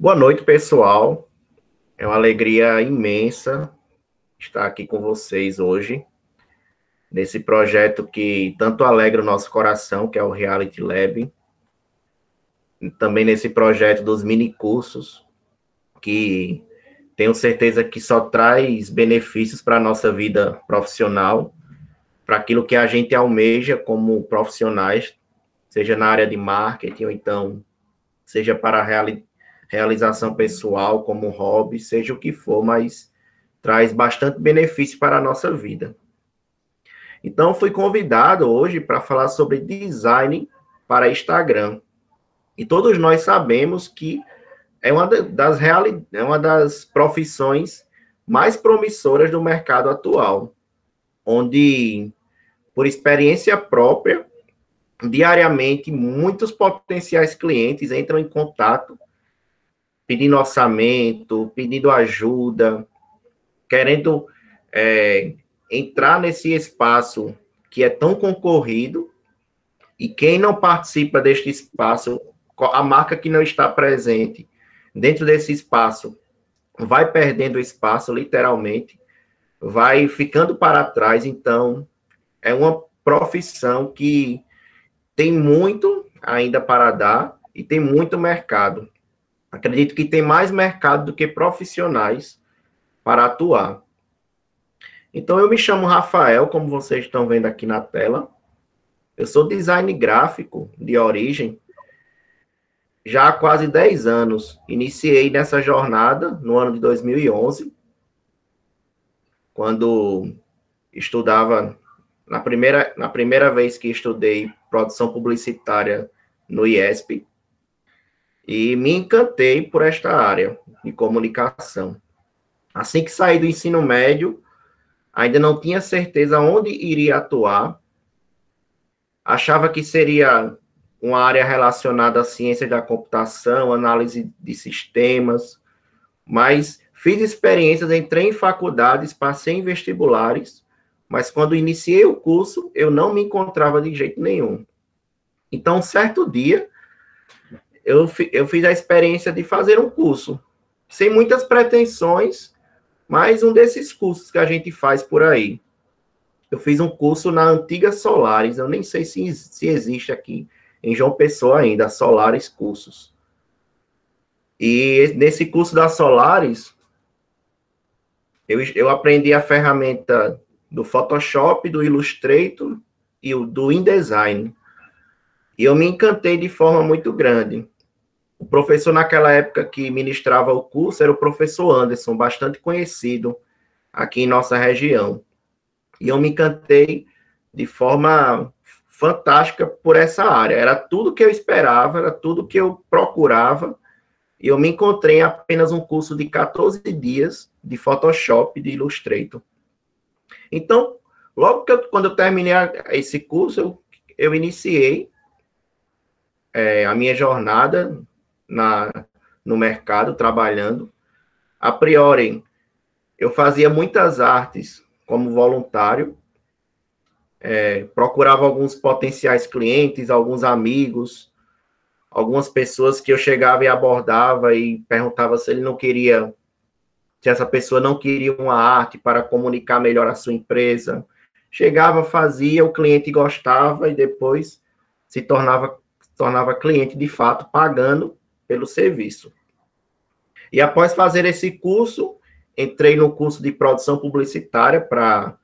Boa noite, pessoal. É uma alegria imensa estar aqui com vocês hoje, nesse projeto que tanto alegra o nosso coração, que é o Reality Lab. E também nesse projeto dos mini cursos, que tenho certeza que só traz benefícios para a nossa vida profissional, para aquilo que a gente almeja como profissionais, seja na área de marketing ou então seja para a realidade realização pessoal, como hobby, seja o que for, mas traz bastante benefício para a nossa vida. Então, fui convidado hoje para falar sobre design para Instagram. E todos nós sabemos que é uma das, reali é uma das profissões mais promissoras do mercado atual, onde, por experiência própria, diariamente muitos potenciais clientes entram em contato pedindo orçamento, pedindo ajuda, querendo é, entrar nesse espaço que é tão concorrido, e quem não participa deste espaço, a marca que não está presente dentro desse espaço, vai perdendo espaço, literalmente, vai ficando para trás. Então, é uma profissão que tem muito ainda para dar e tem muito mercado. Acredito que tem mais mercado do que profissionais para atuar. Então, eu me chamo Rafael, como vocês estão vendo aqui na tela. Eu sou design gráfico de origem, já há quase 10 anos. Iniciei nessa jornada no ano de 2011, quando estudava, na primeira, na primeira vez que estudei produção publicitária no IESP, e me encantei por esta área de comunicação. Assim que saí do ensino médio, ainda não tinha certeza onde iria atuar. Achava que seria uma área relacionada à ciência da computação, análise de sistemas, mas fiz experiências, entrei em faculdades, passei em vestibulares, mas quando iniciei o curso, eu não me encontrava de jeito nenhum. Então, certo dia, eu, eu fiz a experiência de fazer um curso, sem muitas pretensões, mas um desses cursos que a gente faz por aí. Eu fiz um curso na antiga Solares, eu nem sei se, se existe aqui em João Pessoa ainda, Solares Cursos. E nesse curso da Solares, eu, eu aprendi a ferramenta do Photoshop, do Illustrator e do InDesign. E eu me encantei de forma muito grande. O professor naquela época que ministrava o curso era o professor Anderson, bastante conhecido aqui em nossa região. E eu me encantei de forma fantástica por essa área. Era tudo que eu esperava, era tudo que eu procurava. E eu me encontrei em apenas um curso de 14 dias de Photoshop de Illustrator. Então, logo que eu, quando eu terminei esse curso, eu, eu iniciei é, a minha jornada na, no mercado, trabalhando. A priori, eu fazia muitas artes como voluntário, é, procurava alguns potenciais clientes, alguns amigos, algumas pessoas que eu chegava e abordava e perguntava se ele não queria, se essa pessoa não queria uma arte para comunicar melhor a sua empresa. Chegava, fazia, o cliente gostava e depois se tornava, tornava cliente de fato, pagando pelo serviço. E após fazer esse curso, entrei no curso de produção publicitária para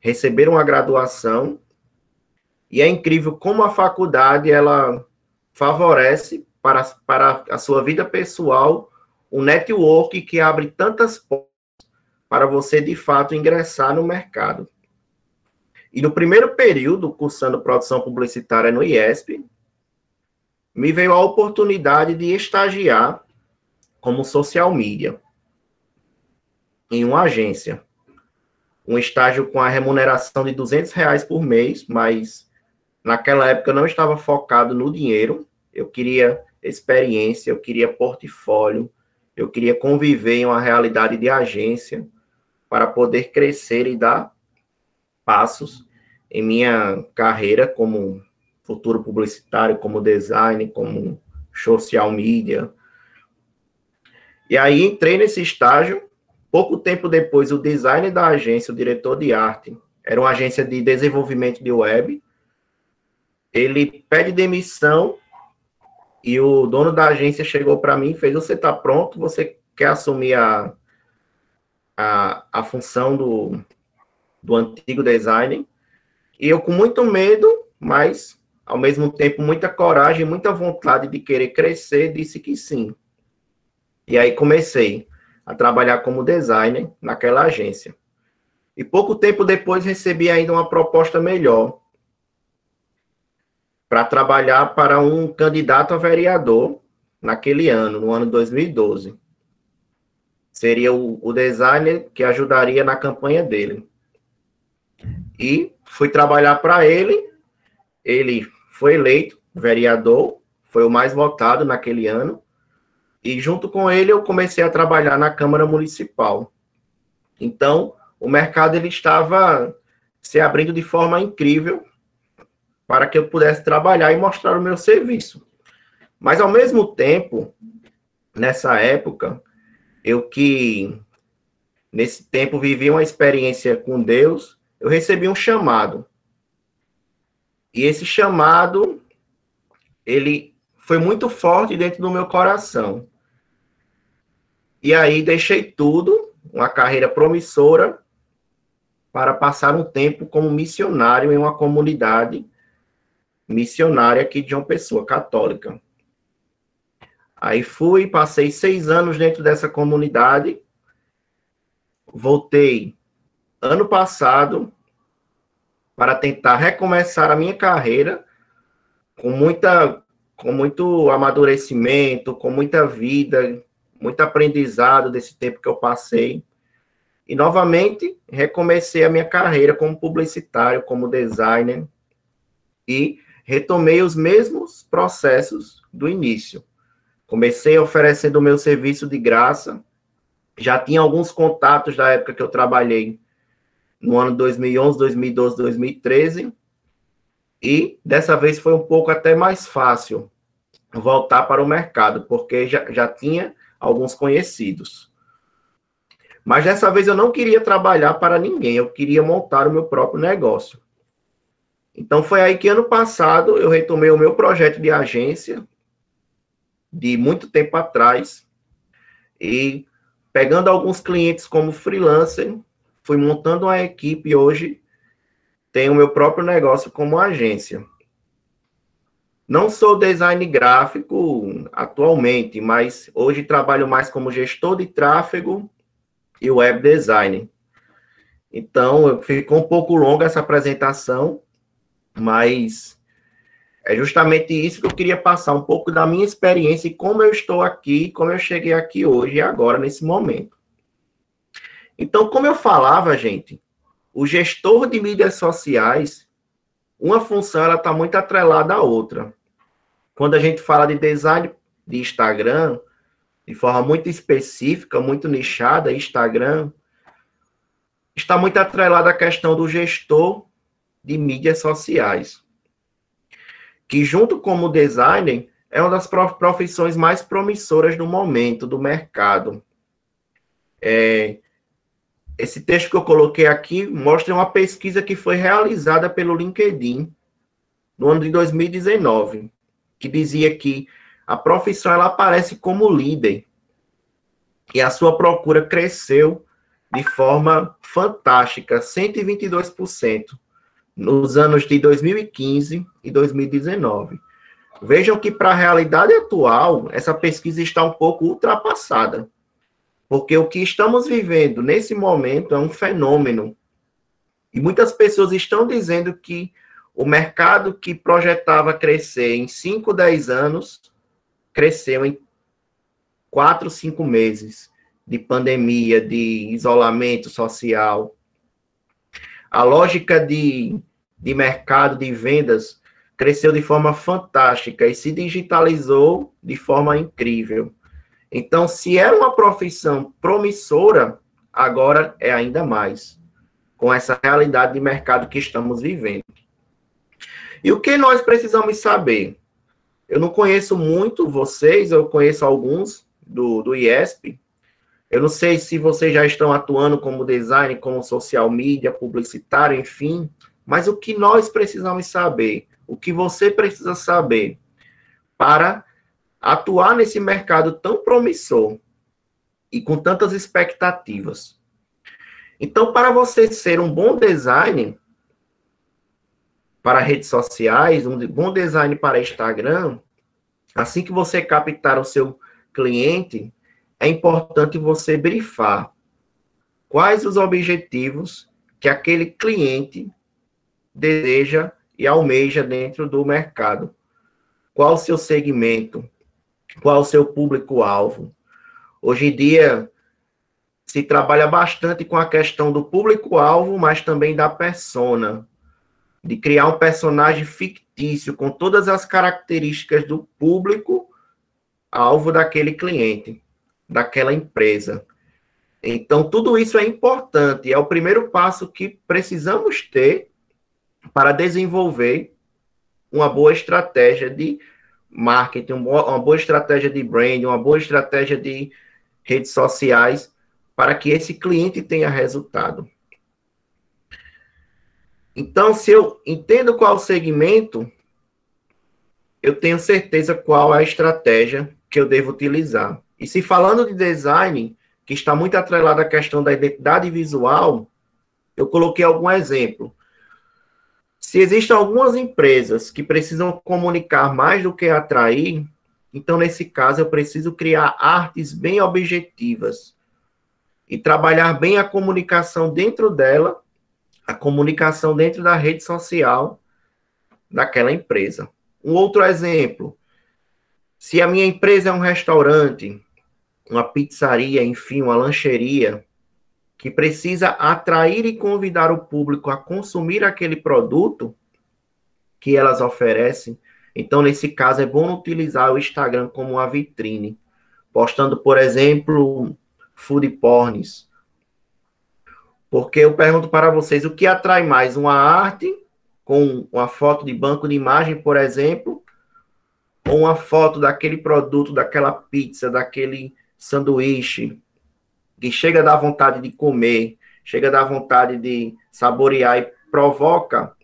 receber uma graduação. E é incrível como a faculdade ela favorece para, para a sua vida pessoal um network que abre tantas portas para você de fato ingressar no mercado. E no primeiro período, cursando produção publicitária no IESP, me veio a oportunidade de estagiar como social media em uma agência. Um estágio com a remuneração de 200 reais por mês, mas naquela época eu não estava focado no dinheiro. Eu queria experiência, eu queria portfólio, eu queria conviver em uma realidade de agência para poder crescer e dar passos em minha carreira como futuro publicitário, como design, como social media. E aí entrei nesse estágio. Pouco tempo depois, o designer da agência, o diretor de arte, era uma agência de desenvolvimento de web. Ele pede demissão e o dono da agência chegou para mim e fez: Você está pronto? Você quer assumir a, a, a função do, do antigo designer? E eu, com muito medo, mas ao mesmo tempo muita coragem, muita vontade de querer crescer, disse que sim. E aí comecei a trabalhar como designer naquela agência. E pouco tempo depois recebi ainda uma proposta melhor para trabalhar para um candidato a vereador naquele ano, no ano 2012. Seria o, o designer que ajudaria na campanha dele. E fui trabalhar para ele. Ele foi eleito vereador, foi o mais votado naquele ano. E junto com ele eu comecei a trabalhar na Câmara Municipal. Então, o mercado ele estava se abrindo de forma incrível para que eu pudesse trabalhar e mostrar o meu serviço. Mas, ao mesmo tempo, nessa época, eu que, nesse tempo, vivi uma experiência com Deus, eu recebi um chamado. E esse chamado, ele foi muito forte dentro do meu coração. E aí deixei tudo, uma carreira promissora, para passar um tempo como missionário em uma comunidade missionária aqui de uma pessoa católica. Aí fui, passei seis anos dentro dessa comunidade, voltei ano passado para tentar recomeçar a minha carreira com muita com muito amadurecimento, com muita vida, muito aprendizado desse tempo que eu passei. E novamente recomecei a minha carreira como publicitário, como designer e retomei os mesmos processos do início. Comecei oferecendo o meu serviço de graça. Já tinha alguns contatos da época que eu trabalhei no ano 2011, 2012, 2013. E dessa vez foi um pouco até mais fácil voltar para o mercado, porque já, já tinha alguns conhecidos. Mas dessa vez eu não queria trabalhar para ninguém, eu queria montar o meu próprio negócio. Então foi aí que ano passado eu retomei o meu projeto de agência de muito tempo atrás e pegando alguns clientes como freelancer, fui montando uma equipe e hoje tenho o meu próprio negócio como agência. Não sou design gráfico atualmente, mas hoje trabalho mais como gestor de tráfego e web design. Então, ficou um pouco longa essa apresentação, mas é justamente isso que eu queria passar, um pouco da minha experiência e como eu estou aqui, como eu cheguei aqui hoje e agora, nesse momento. Então, como eu falava, gente, o gestor de mídias sociais, uma função ela está muito atrelada à outra. Quando a gente fala de design de Instagram, de forma muito específica, muito nichada, Instagram está muito atrelada à questão do gestor de mídias sociais, que junto como designer é uma das profissões mais promissoras no momento do mercado. É, esse texto que eu coloquei aqui mostra uma pesquisa que foi realizada pelo LinkedIn no ano de 2019, que dizia que a profissão ela aparece como líder e a sua procura cresceu de forma fantástica, 122% nos anos de 2015 e 2019. Vejam que, para a realidade atual, essa pesquisa está um pouco ultrapassada. Porque o que estamos vivendo nesse momento é um fenômeno. E muitas pessoas estão dizendo que o mercado que projetava crescer em 5, 10 anos, cresceu em 4, 5 meses de pandemia, de isolamento social. A lógica de de mercado de vendas cresceu de forma fantástica e se digitalizou de forma incrível. Então, se era uma profissão promissora, agora é ainda mais, com essa realidade de mercado que estamos vivendo. E o que nós precisamos saber? Eu não conheço muito vocês, eu conheço alguns do, do IESP. Eu não sei se vocês já estão atuando como design, como social media, publicitário, enfim. Mas o que nós precisamos saber, o que você precisa saber para atuar nesse mercado tão promissor e com tantas expectativas. Então, para você ser um bom design, para redes sociais, um bom design para Instagram, assim que você captar o seu cliente, é importante você brifar quais os objetivos que aquele cliente deseja e almeja dentro do mercado. Qual o seu segmento? Qual o seu público-alvo? Hoje em dia, se trabalha bastante com a questão do público-alvo, mas também da persona de criar um personagem fictício com todas as características do público alvo daquele cliente, daquela empresa. Então, tudo isso é importante, é o primeiro passo que precisamos ter para desenvolver uma boa estratégia de marketing, uma boa estratégia de branding, uma boa estratégia de redes sociais, para que esse cliente tenha resultado. Então, se eu entendo qual segmento, eu tenho certeza qual é a estratégia que eu devo utilizar. E se falando de design, que está muito atrelado à questão da identidade visual, eu coloquei algum exemplo. Se existem algumas empresas que precisam comunicar mais do que atrair, então nesse caso eu preciso criar artes bem objetivas e trabalhar bem a comunicação dentro dela a comunicação dentro da rede social daquela empresa. Um outro exemplo, se a minha empresa é um restaurante, uma pizzaria, enfim, uma lancheria, que precisa atrair e convidar o público a consumir aquele produto que elas oferecem, então, nesse caso, é bom utilizar o Instagram como uma vitrine, postando, por exemplo, food porns, porque eu pergunto para vocês, o que atrai mais? Uma arte com uma foto de banco de imagem, por exemplo, ou uma foto daquele produto, daquela pizza, daquele sanduíche, que chega a dar vontade de comer, chega a dar vontade de saborear e provoca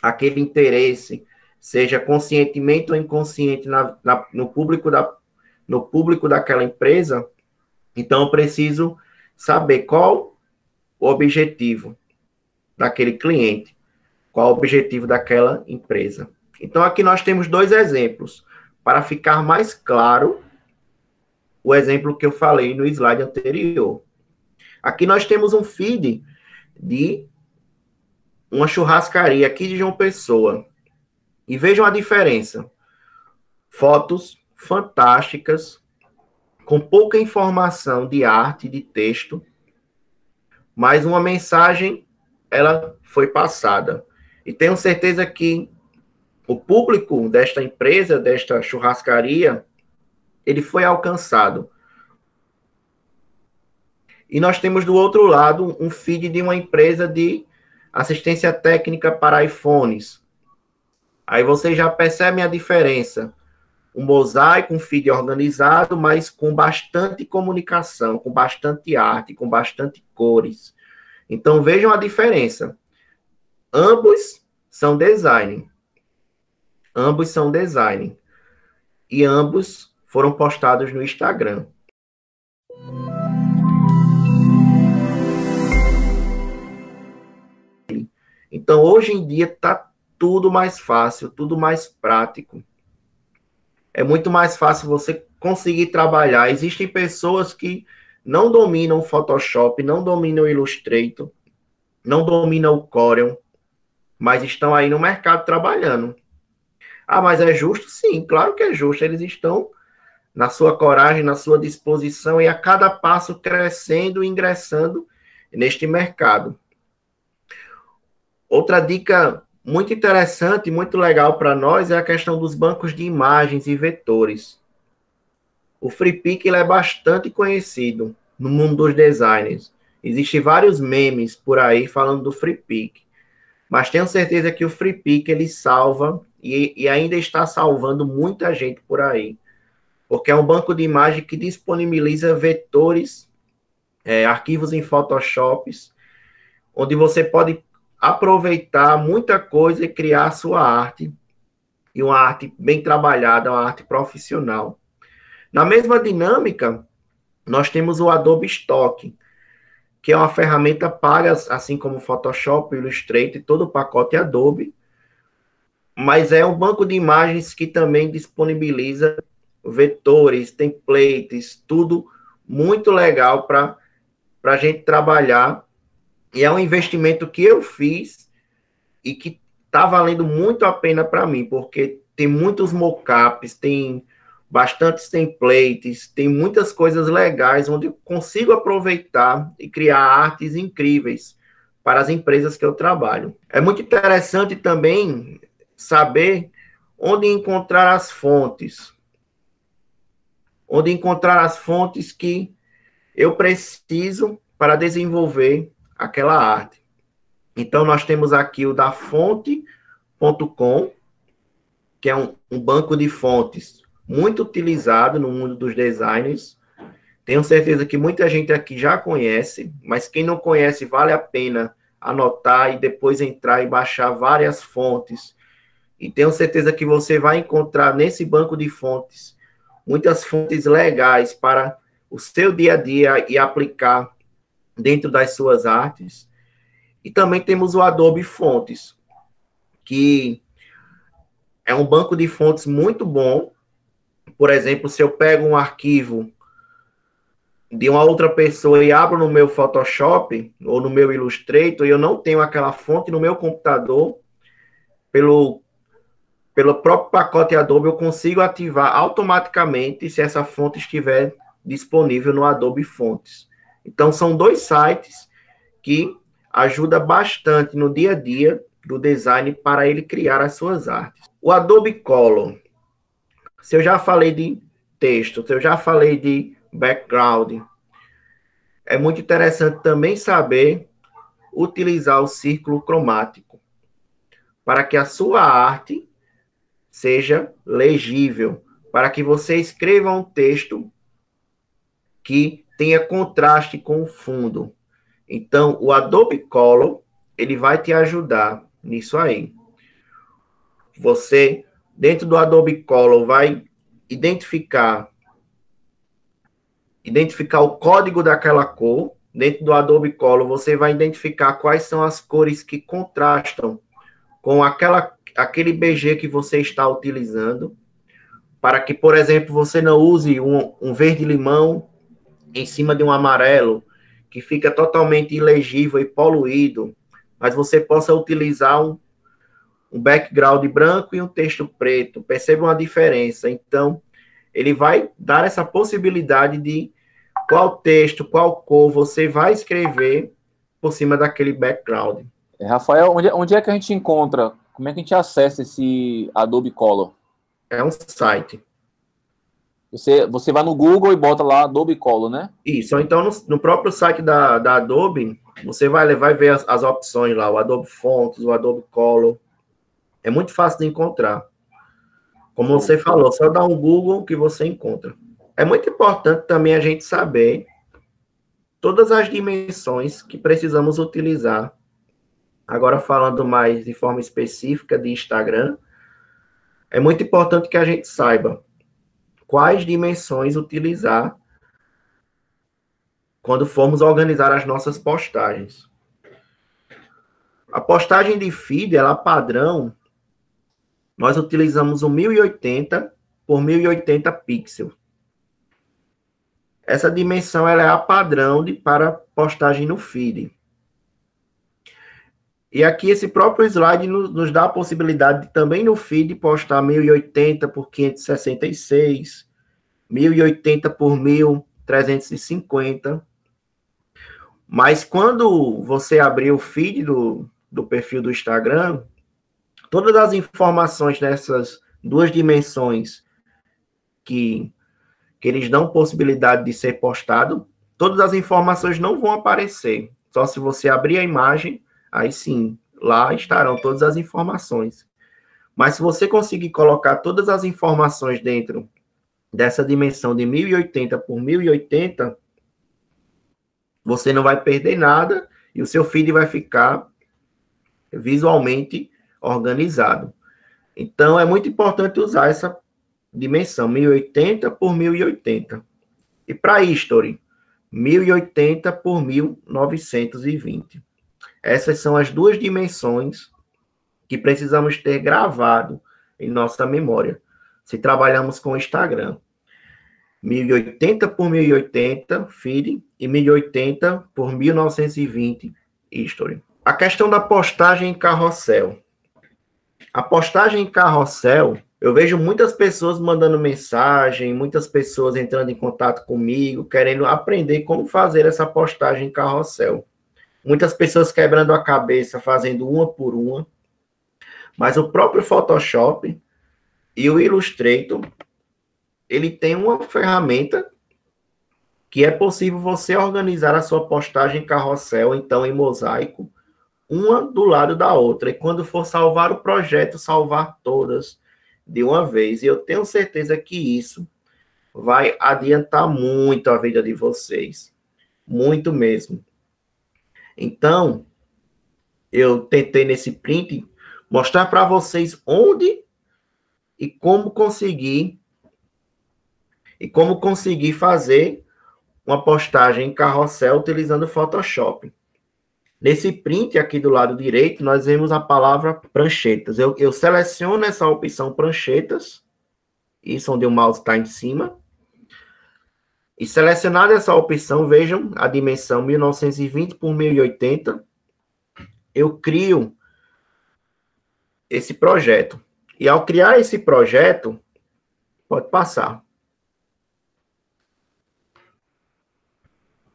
aquele interesse, seja conscientemente ou inconsciente na, na, no, público da, no público daquela empresa, então eu preciso saber qual o objetivo daquele cliente, qual o objetivo daquela empresa. Então, aqui nós temos dois exemplos, para ficar mais claro o exemplo que eu falei no slide anterior. Aqui nós temos um feed de uma churrascaria aqui de João Pessoa. E vejam a diferença. Fotos fantásticas, com pouca informação de arte, de texto, mas uma mensagem ela foi passada. E tenho certeza que o público desta empresa, desta churrascaria, ele foi alcançado. E nós temos do outro lado um feed de uma empresa de assistência técnica para iPhones. Aí vocês já percebem a diferença. Um mosaico, um feed organizado, mas com bastante comunicação, com bastante arte, com bastante cores. Então vejam a diferença. Ambos são design. Ambos são design. E ambos foram postados no Instagram. Então, hoje em dia, está tudo mais fácil, tudo mais prático. É muito mais fácil você conseguir trabalhar. Existem pessoas que não dominam o Photoshop, não dominam o Illustrator, não dominam o Corel, mas estão aí no mercado trabalhando. Ah, mas é justo? Sim, claro que é justo. Eles estão na sua coragem, na sua disposição e a cada passo crescendo e ingressando neste mercado. Outra dica muito interessante, muito legal para nós é a questão dos bancos de imagens e vetores. O FreePic é bastante conhecido no mundo dos designers. Existem vários memes por aí falando do FreePic. Mas tenho certeza que o FreePic ele salva e, e ainda está salvando muita gente por aí. Porque é um banco de imagem que disponibiliza vetores, é, arquivos em Photoshop, onde você pode aproveitar muita coisa e criar sua arte, e uma arte bem trabalhada, uma arte profissional. Na mesma dinâmica, nós temos o Adobe Stock, que é uma ferramenta paga, assim como o Photoshop, Illustrator e todo o pacote Adobe, mas é um banco de imagens que também disponibiliza vetores, templates, tudo muito legal para a gente trabalhar. E é um investimento que eu fiz e que está valendo muito a pena para mim, porque tem muitos mockups, tem bastantes templates, tem muitas coisas legais onde eu consigo aproveitar e criar artes incríveis para as empresas que eu trabalho. É muito interessante também saber onde encontrar as fontes. Onde encontrar as fontes que eu preciso para desenvolver aquela arte. Então, nós temos aqui o da fonte.com, que é um, um banco de fontes muito utilizado no mundo dos designers. Tenho certeza que muita gente aqui já conhece, mas quem não conhece, vale a pena anotar e depois entrar e baixar várias fontes. E tenho certeza que você vai encontrar nesse banco de fontes muitas fontes legais para o seu dia a dia e aplicar dentro das suas artes. E também temos o Adobe Fontes, que é um banco de fontes muito bom por exemplo, se eu pego um arquivo de uma outra pessoa e abro no meu Photoshop ou no meu Illustrator e eu não tenho aquela fonte no meu computador, pelo, pelo próprio pacote Adobe eu consigo ativar automaticamente se essa fonte estiver disponível no Adobe Fontes. Então são dois sites que ajuda bastante no dia a dia do design para ele criar as suas artes. O Adobe Color se eu já falei de texto, se eu já falei de background, é muito interessante também saber utilizar o círculo cromático para que a sua arte seja legível, para que você escreva um texto que tenha contraste com o fundo. Então, o Adobe Color, ele vai te ajudar nisso aí. Você dentro do Adobe Color vai identificar identificar o código daquela cor. Dentro do Adobe Color, você vai identificar quais são as cores que contrastam com aquela, aquele BG que você está utilizando, para que, por exemplo, você não use um, um verde-limão em cima de um amarelo, que fica totalmente ilegível e poluído, mas você possa utilizar um, um background branco e um texto preto. Percebam a diferença. Então, ele vai dar essa possibilidade de qual texto, qual cor você vai escrever por cima daquele background. É, Rafael, onde, onde é que a gente encontra? Como é que a gente acessa esse Adobe Color? É um site. Você, você vai no Google e bota lá Adobe Color, né? Isso, então no, no próprio site da, da Adobe, você vai, vai ver as, as opções lá, o Adobe Fonts, o Adobe Color, é muito fácil de encontrar. Como você falou, só dá um Google que você encontra. É muito importante também a gente saber todas as dimensões que precisamos utilizar. Agora, falando mais de forma específica de Instagram, é muito importante que a gente saiba quais dimensões utilizar quando formos organizar as nossas postagens. A postagem de feed, ela padrão, nós utilizamos o 1080 por 1080 pixels. Essa dimensão ela é a padrão de, para postagem no feed. E aqui esse próprio slide nos, nos, dá a possibilidade de também no feed postar 1080 por 566, 1080 por 1350. Mas quando você abrir o feed do, do perfil do Instagram, todas as informações nessas duas dimensões que, que eles dão possibilidade de ser postado, todas as informações não vão aparecer. Só se você abrir a imagem, aí sim lá estarão todas as informações. Mas se você conseguir colocar todas as informações dentro dessa dimensão de 1080 por 1080, você não vai perder nada e o seu feed vai ficar visualmente organizado. Então é muito importante usar essa dimensão 1080 por 1080. E para history, 1080 por 1920. Essas são as duas dimensões que precisamos ter gravado em nossa memória, se trabalhamos com o Instagram. 1080 por 1080 feed e 1080 por 1920 history. A questão da postagem em carrossel. A postagem em carrossel, eu vejo muitas pessoas mandando mensagem, muitas pessoas entrando em contato comigo, querendo aprender como fazer essa postagem em carrossel. Muitas pessoas quebrando a cabeça, fazendo uma por uma. Mas o próprio Photoshop e o Illustrator ele tem uma ferramenta que é possível você organizar a sua postagem em carrossel, então em mosaico, uma do lado da outra. E quando for salvar o projeto, salvar todas de uma vez. E eu tenho certeza que isso vai adiantar muito a vida de vocês. Muito mesmo. Então, eu tentei nesse print mostrar para vocês onde e como conseguir e como conseguir fazer uma postagem em carrossel utilizando Photoshop. Nesse print aqui do lado direito, nós vemos a palavra pranchetas. Eu, eu seleciono essa opção pranchetas, isso onde o mouse está em cima. E selecionada essa opção, vejam a dimensão 1920 por 1080, eu crio esse projeto. E ao criar esse projeto, pode passar.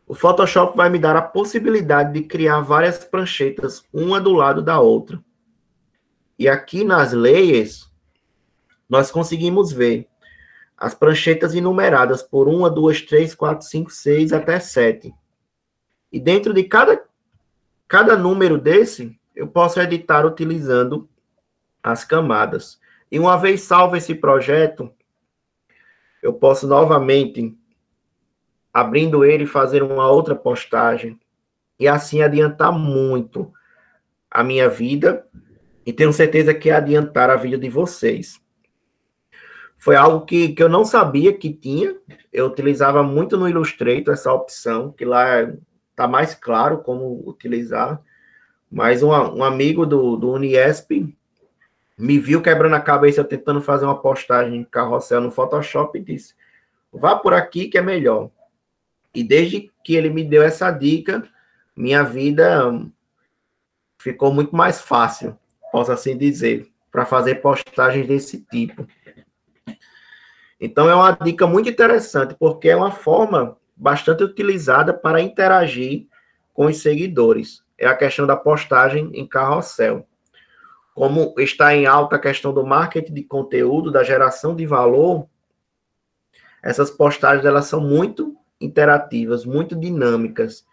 O Photoshop vai me dar a possibilidade de criar várias pranchetas, uma do lado da outra. E aqui nas layers, nós conseguimos ver as pranchetas enumeradas por 1, 2, 3, 4, 5, 6 até 7. E dentro de cada, cada número desse, eu posso editar utilizando as camadas. E uma vez salvo esse projeto, eu posso novamente abrindo ele, fazer uma outra postagem e assim adiantar muito a minha vida e tenho certeza que é adiantar a vida de vocês. Foi algo que, que eu não sabia que tinha, eu utilizava muito no Illustrator essa opção, que lá está mais claro como utilizar, mas um, um amigo do, do Uniesp me viu quebrando a cabeça tentando fazer uma postagem carrossel no Photoshop e disse, vá por aqui que é melhor. E desde que ele me deu essa dica, minha vida ficou muito mais fácil, posso assim dizer, para fazer postagens desse tipo. Então é uma dica muito interessante, porque é uma forma bastante utilizada para interagir com os seguidores. É a questão da postagem em carrossel. Como está em alta a questão do marketing de conteúdo, da geração de valor, essas postagens elas são muito interativas, muito dinâmicas.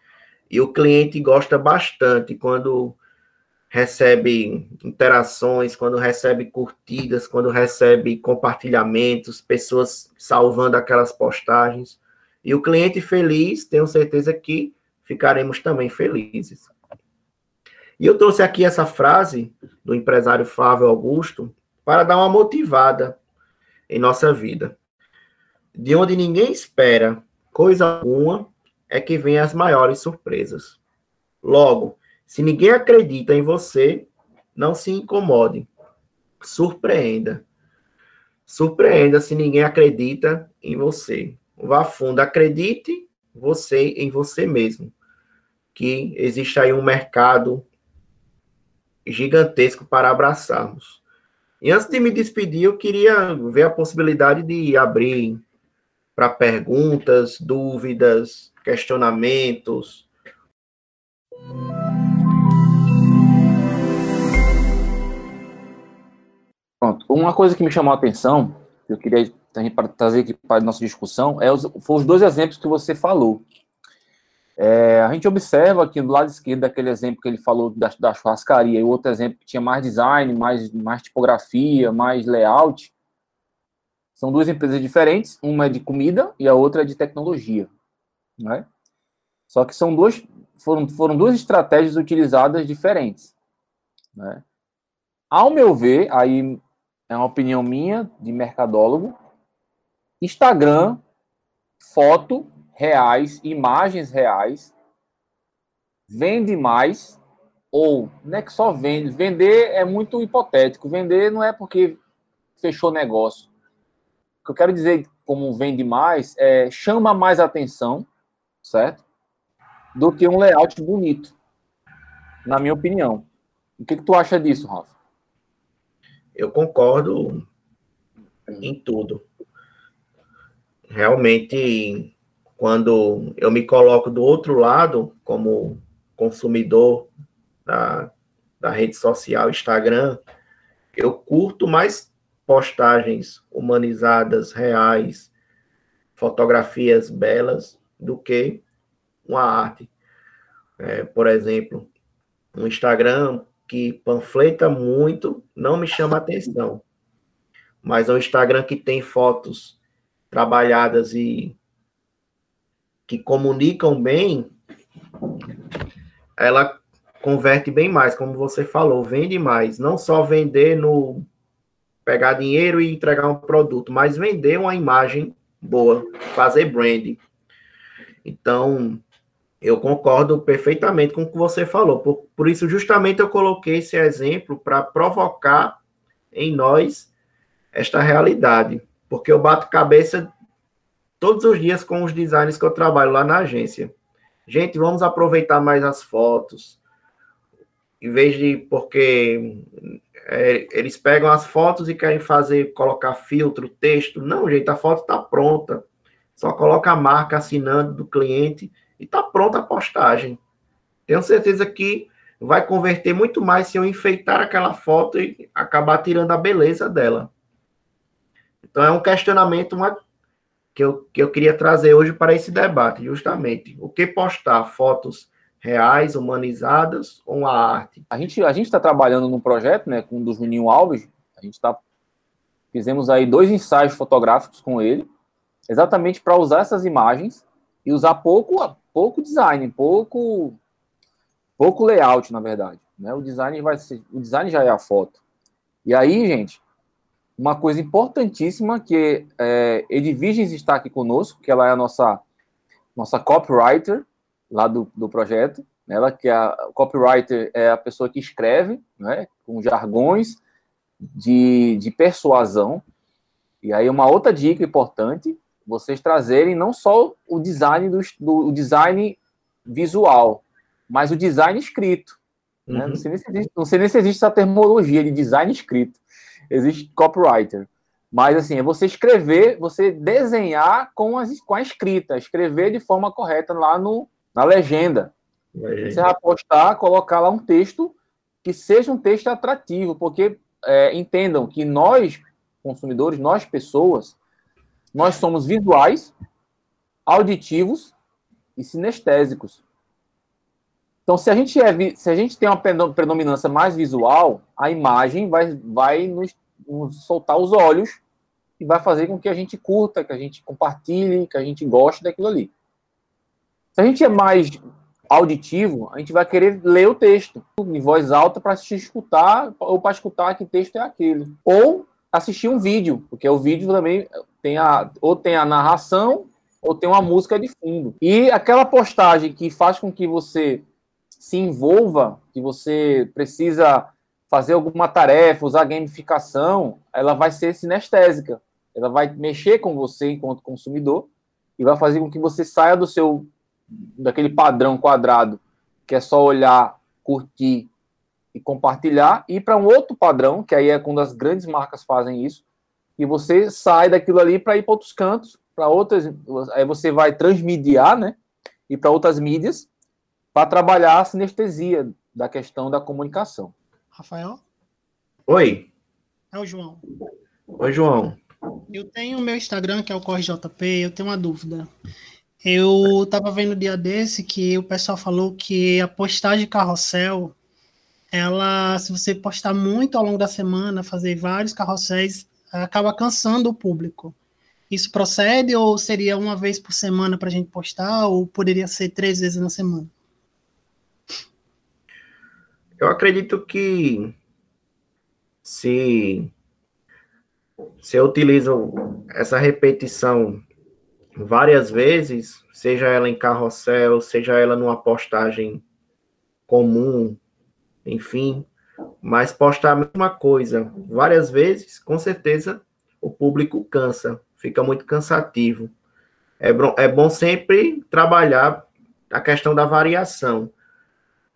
E o cliente gosta bastante quando recebe interações, quando recebe curtidas, quando recebe compartilhamentos, pessoas salvando aquelas postagens. E o cliente feliz, tenho certeza que ficaremos também felizes. E eu trouxe aqui essa frase do empresário Flávio Augusto para dar uma motivada em nossa vida. De onde ninguém espera coisa alguma é que vem as maiores surpresas. Logo, se ninguém acredita em você, não se incomode. Surpreenda. Surpreenda se ninguém acredita em você. Vá fundo, acredite você em você mesmo. Que existe aí um mercado gigantesco para abraçarmos. E antes de me despedir, eu queria ver a possibilidade de abrir para perguntas, dúvidas, questionamentos. Uma coisa que me chamou a atenção, que eu queria trazer aqui para a nossa discussão, é os, foram os dois exemplos que você falou. É, a gente observa aqui do lado esquerdo daquele exemplo que ele falou da, da churrascaria e o outro exemplo que tinha mais design, mais, mais tipografia, mais layout. São duas empresas diferentes, uma é de comida e a outra é de tecnologia. Né? Só que são duas, foram, foram duas estratégias utilizadas diferentes. Né? Ao meu ver, aí é uma opinião minha, de mercadólogo, Instagram, foto reais, imagens reais, vende mais, ou não é que só vende, vender é muito hipotético, vender não é porque fechou negócio. O que eu quero dizer como vende mais é chama mais atenção, certo? Do que um layout bonito, na minha opinião. O que, que tu acha disso, Rafa? Eu concordo em tudo. Realmente, quando eu me coloco do outro lado, como consumidor da, da rede social Instagram, eu curto mais postagens humanizadas, reais, fotografias belas, do que uma arte. É, por exemplo, um Instagram que panfleta muito não me chama atenção. Mas é um Instagram que tem fotos trabalhadas e que comunicam bem, ela converte bem mais, como você falou, vende mais. Não só vender no pegar dinheiro e entregar um produto, mas vender uma imagem boa, fazer branding. Então, eu concordo perfeitamente com o que você falou. Por, por isso, justamente, eu coloquei esse exemplo para provocar em nós esta realidade. Porque eu bato cabeça todos os dias com os designers que eu trabalho lá na agência. Gente, vamos aproveitar mais as fotos. Em vez de. Porque é, eles pegam as fotos e querem fazer, colocar filtro, texto. Não, gente, a foto está pronta. Só coloca a marca assinando do cliente e está pronta a postagem. Tenho certeza que vai converter muito mais se eu enfeitar aquela foto e acabar tirando a beleza dela. Então é um questionamento, uma que eu, que eu queria trazer hoje para esse debate, justamente. O que postar? Fotos reais, humanizadas ou uma arte? A gente a está trabalhando num projeto né, com o do Juninho Alves, a gente está fizemos aí dois ensaios fotográficos com ele, exatamente para usar essas imagens e usar pouco, pouco design, pouco, pouco layout, na verdade. Né? O design vai ser, o design já é a foto. E aí, gente, uma coisa importantíssima que é, Edviges está aqui conosco, que ela é a nossa, nossa copywriter lá do, do projeto. Ela que é a copywriter é a pessoa que escreve, né, com jargões de, de persuasão. E aí uma outra dica importante, vocês trazerem não só o design do, do o design visual, mas o design escrito. Né? Uhum. Não, sei existe, não sei nem se existe essa terminologia de design escrito existe copywriter. Mas, assim, é você escrever, você desenhar com, as, com a escrita, escrever de forma correta lá no, na legenda. Você vai postar, colocar lá um texto que seja um texto atrativo, porque é, entendam que nós, consumidores, nós, pessoas, nós somos visuais, auditivos e sinestésicos. Então, se a gente, é, se a gente tem uma predominância mais visual, a imagem vai, vai nos, nos, soltar os olhos e vai fazer com que a gente curta, que a gente compartilhe, que a gente goste daquilo ali. Se a gente é mais auditivo, a gente vai querer ler o texto em voz alta para escutar ou para escutar que texto é aquele. Ou assistir um vídeo, porque o vídeo também tem a ou tem a narração ou tem uma música de fundo. E aquela postagem que faz com que você se envolva, que você precisa fazer alguma tarefa, usar gamificação, ela vai ser sinestésica. Ela vai mexer com você enquanto consumidor e vai fazer com que você saia do seu daquele padrão quadrado, que é só olhar, curtir e compartilhar, e para um outro padrão, que aí é quando as grandes marcas fazem isso, e você sai daquilo ali para ir para outros cantos, para outras, aí você vai transmediar, né? E para outras mídias para trabalhar a sinestesia da questão da comunicação. Rafael? Oi. É o João. Oi, João. Eu tenho o meu Instagram, que é o CorreJP, eu tenho uma dúvida. Eu estava vendo dia desse que o pessoal falou que a postagem carrossel, ela, se você postar muito ao longo da semana, fazer vários carrosséis, acaba cansando o público. Isso procede ou seria uma vez por semana para a gente postar, ou poderia ser três vezes na semana? Eu acredito que se, se eu utilizo essa repetição várias vezes, seja ela em carrossel, seja ela numa postagem comum, enfim, mas postar a mesma coisa várias vezes, com certeza o público cansa, fica muito cansativo. É bom, é bom sempre trabalhar a questão da variação.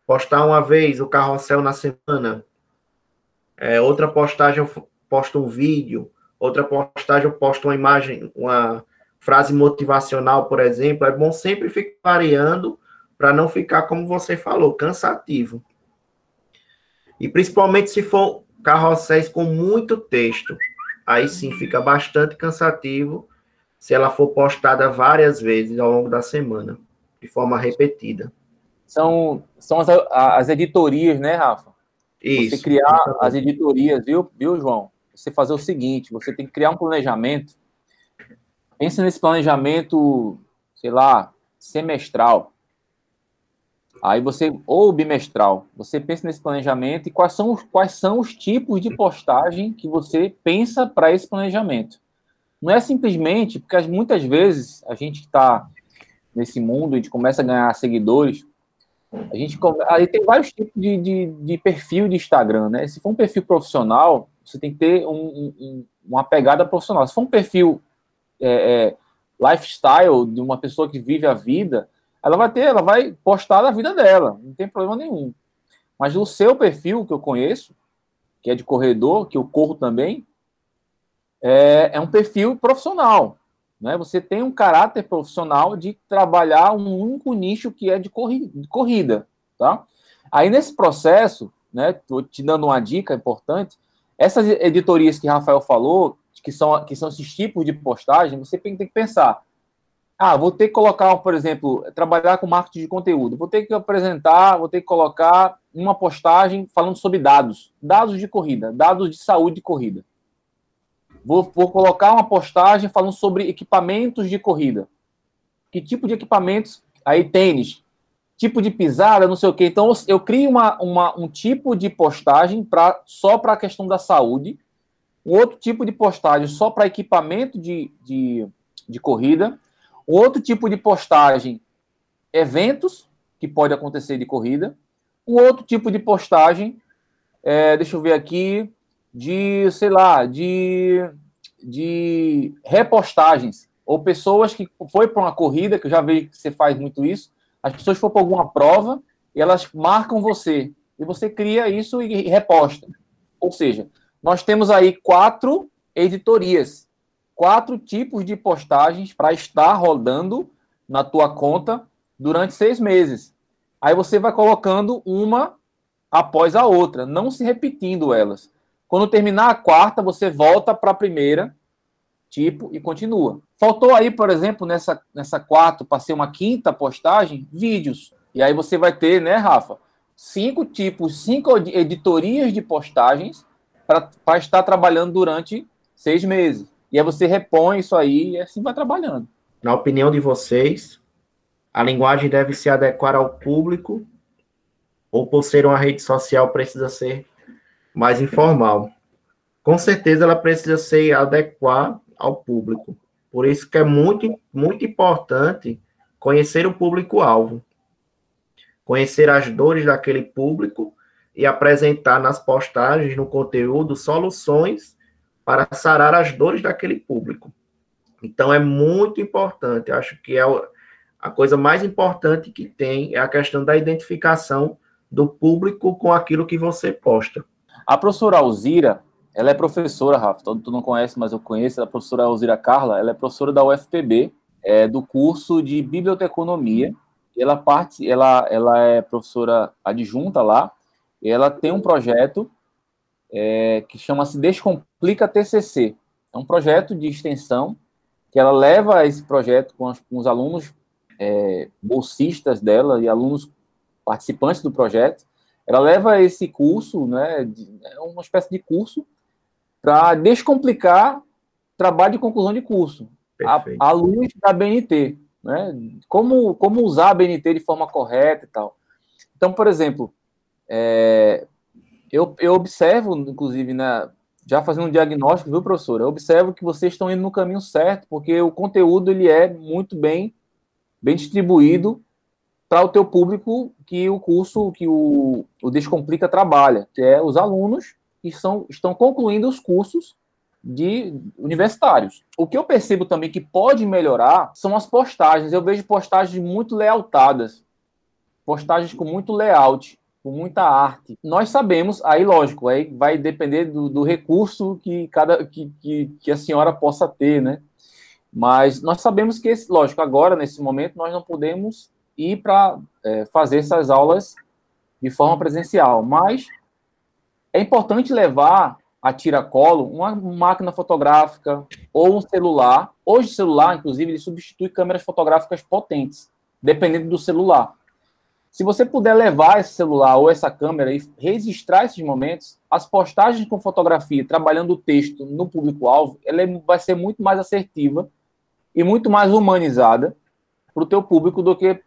Postar uma vez o carrossel na semana, é, outra postagem eu posto um vídeo, outra postagem eu posto uma imagem, uma frase motivacional, por exemplo. É bom sempre ficar variando para não ficar, como você falou, cansativo. E principalmente se for carrosséis com muito texto. Aí sim fica bastante cansativo se ela for postada várias vezes ao longo da semana, de forma repetida. São, são as, as editorias, né, Rafa? Isso. Você criar as editorias, viu, viu, João? Você fazer o seguinte: você tem que criar um planejamento. Pense nesse planejamento, sei lá, semestral. Aí você, ou bimestral, você pensa nesse planejamento e quais são, os, quais são os tipos de postagem que você pensa para esse planejamento. Não é simplesmente, porque muitas vezes a gente está nesse mundo, a gente começa a ganhar seguidores, a gente aí tem vários tipos de, de, de, perfil de Instagram, né? Se for um perfil profissional, você tem que ter um, um, uma pegada profissional. Se for um perfil é, é, lifestyle de uma pessoa que vive a vida, ela vai ter, ela vai postar da vida dela, não tem problema nenhum. Mas o seu perfil que eu conheço, que é de corredor, que eu corro também, é, é um perfil profissional. Né? Você tem um caráter profissional de trabalhar um único nicho que é de corrida. De corrida tá? Aí nesse processo, né, te dando uma dica importante, essas editorias que Rafael falou, que são, que são esses tipos de postagem, você tem que pensar, ah, vou ter que colocar, por exemplo, trabalhar com marketing de conteúdo. Vou ter que apresentar, vou ter que colocar uma postagem falando sobre dados, dados de corrida, dados de saúde de corrida. Vou, vou colocar uma postagem falando sobre equipamentos de corrida. Que tipo de equipamentos? Aí tênis, tipo de pisada, não sei o quê. Então eu crio uma, uma um tipo de postagem para só para a questão da saúde, um outro tipo de postagem só para equipamento de, de, de corrida Outro tipo de postagem, eventos que pode acontecer de corrida. Um outro tipo de postagem, é, deixa eu ver aqui, de, sei lá, de, de repostagens. Ou pessoas que foi para uma corrida, que eu já vejo que você faz muito isso, as pessoas foram para alguma prova e elas marcam você. E você cria isso e reposta. Ou seja, nós temos aí quatro editorias quatro tipos de postagens para estar rodando na tua conta durante seis meses. Aí você vai colocando uma após a outra, não se repetindo elas. Quando terminar a quarta, você volta para a primeira tipo e continua. Faltou aí, por exemplo, nessa, nessa quarta, para ser uma quinta postagem, vídeos. E aí você vai ter, né, Rafa, cinco tipos, cinco editorias de postagens para estar trabalhando durante seis meses. E aí você repõe isso aí e assim vai trabalhando. Na opinião de vocês, a linguagem deve se adequar ao público ou por ser uma rede social precisa ser mais informal? Com certeza ela precisa se adequar ao público. Por isso que é muito, muito importante conhecer o público-alvo. Conhecer as dores daquele público e apresentar nas postagens, no conteúdo, soluções para sarar as dores daquele público. Então é muito importante, acho que é a coisa mais importante que tem é a questão da identificação do público com aquilo que você posta. A professora Alzira, ela é professora, Rafa, tu não conhece, mas eu conheço, a professora Alzira Carla, ela é professora da UFPB, é, do curso de biblioteconomia, ela parte, ela, ela é professora adjunta lá, ela tem um projeto é, que chama-se Descomplica TCC. É um projeto de extensão que ela leva esse projeto com os, com os alunos é, bolsistas dela e alunos participantes do projeto, ela leva esse curso, né, é uma espécie de curso para descomplicar trabalho de conclusão de curso, à luz da BNT, né? Como, como usar a BNT de forma correta e tal. Então, por exemplo, é, eu, eu observo, inclusive, né, já fazendo um diagnóstico, viu, professor? Eu observo que vocês estão indo no caminho certo, porque o conteúdo ele é muito bem, bem distribuído para o teu público que o curso, que o, o Descomplica trabalha, que é os alunos que são, estão concluindo os cursos de universitários. O que eu percebo também que pode melhorar são as postagens. Eu vejo postagens muito lealtadas, postagens com muito layout, com muita arte. Nós sabemos, aí lógico, aí vai depender do, do recurso que cada que, que, que, a senhora possa ter, né? Mas nós sabemos que, esse, lógico, agora nesse momento nós não podemos ir para é, fazer essas aulas de forma presencial, mas é importante levar a tiracolo uma máquina fotográfica ou um celular. Hoje, o celular, inclusive, ele substitui câmeras fotográficas potentes, dependendo do celular. Se você puder levar esse celular ou essa câmera e registrar esses momentos, as postagens com fotografia, trabalhando o texto no público-alvo, ela é, vai ser muito mais assertiva e muito mais humanizada para o teu público do que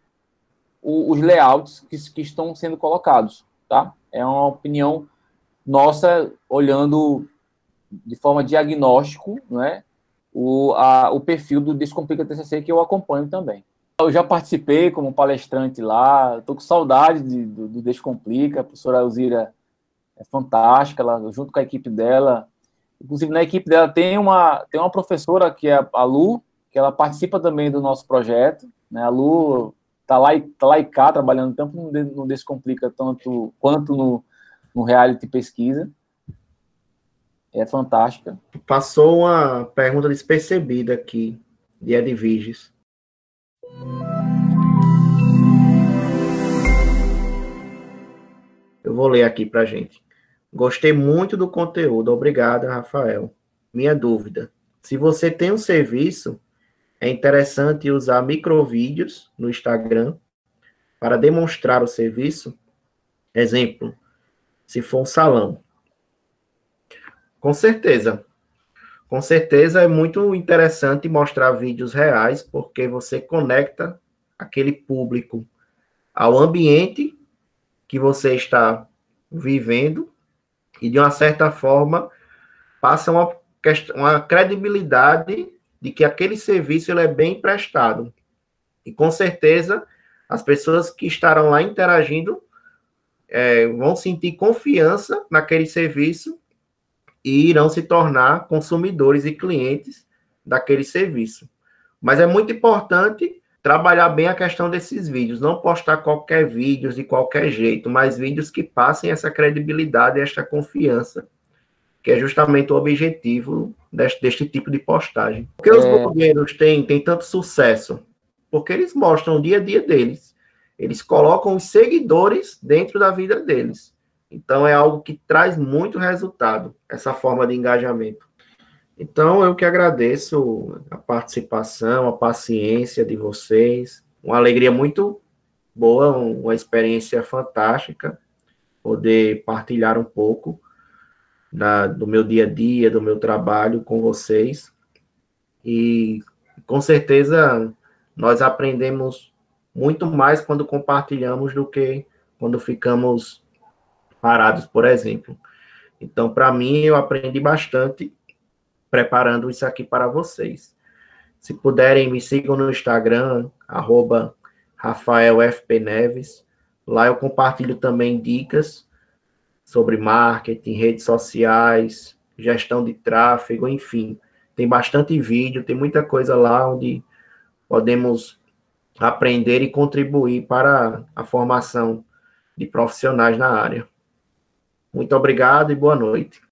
o, os layouts que, que estão sendo colocados, tá? É uma opinião nossa olhando de forma diagnóstico, né, o, a, o perfil do Descomplica TCC que eu acompanho também. Eu já participei como palestrante lá, estou com saudade de, do, do, Descomplica, a professora Alzira é fantástica, ela, junto com a equipe dela, inclusive na equipe dela tem uma, tem uma professora que é a Lu, que ela participa também do nosso projeto, né, a Lu está lá, tá lá e cá, trabalhando tanto no, no Descomplica tanto, quanto no, no reality pesquisa. É fantástica. Passou uma pergunta despercebida aqui, de Edviges. Eu vou ler aqui para gente. Gostei muito do conteúdo. Obrigado, Rafael. Minha dúvida: se você tem um serviço, é interessante usar microvídeos no Instagram para demonstrar o serviço? Exemplo: se for um salão. Com certeza. Com certeza é muito interessante mostrar vídeos reais, porque você conecta aquele público ao ambiente que você está vivendo e, de uma certa forma, passa uma, uma credibilidade de que aquele serviço ele é bem prestado. E, com certeza, as pessoas que estarão lá interagindo é, vão sentir confiança naquele serviço e irão se tornar consumidores e clientes daquele serviço. Mas é muito importante trabalhar bem a questão desses vídeos, não postar qualquer vídeo de qualquer jeito, mas vídeos que passem essa credibilidade e esta confiança, que é justamente o objetivo deste, deste tipo de postagem. Por que é... os blogueiros têm, têm tanto sucesso? Porque eles mostram o dia a dia deles eles colocam os seguidores dentro da vida deles. Então é algo que traz muito resultado, essa forma de engajamento. Então eu que agradeço a participação, a paciência de vocês, uma alegria muito boa, uma experiência fantástica poder partilhar um pouco da, do meu dia a dia, do meu trabalho com vocês. E com certeza nós aprendemos muito mais quando compartilhamos do que quando ficamos parados, por exemplo. Então, para mim, eu aprendi bastante preparando isso aqui para vocês. Se puderem, me sigam no Instagram, arroba RafaelFPNeves. Lá eu compartilho também dicas sobre marketing, redes sociais, gestão de tráfego, enfim. Tem bastante vídeo, tem muita coisa lá onde podemos aprender e contribuir para a formação de profissionais na área. Muito obrigado e boa noite.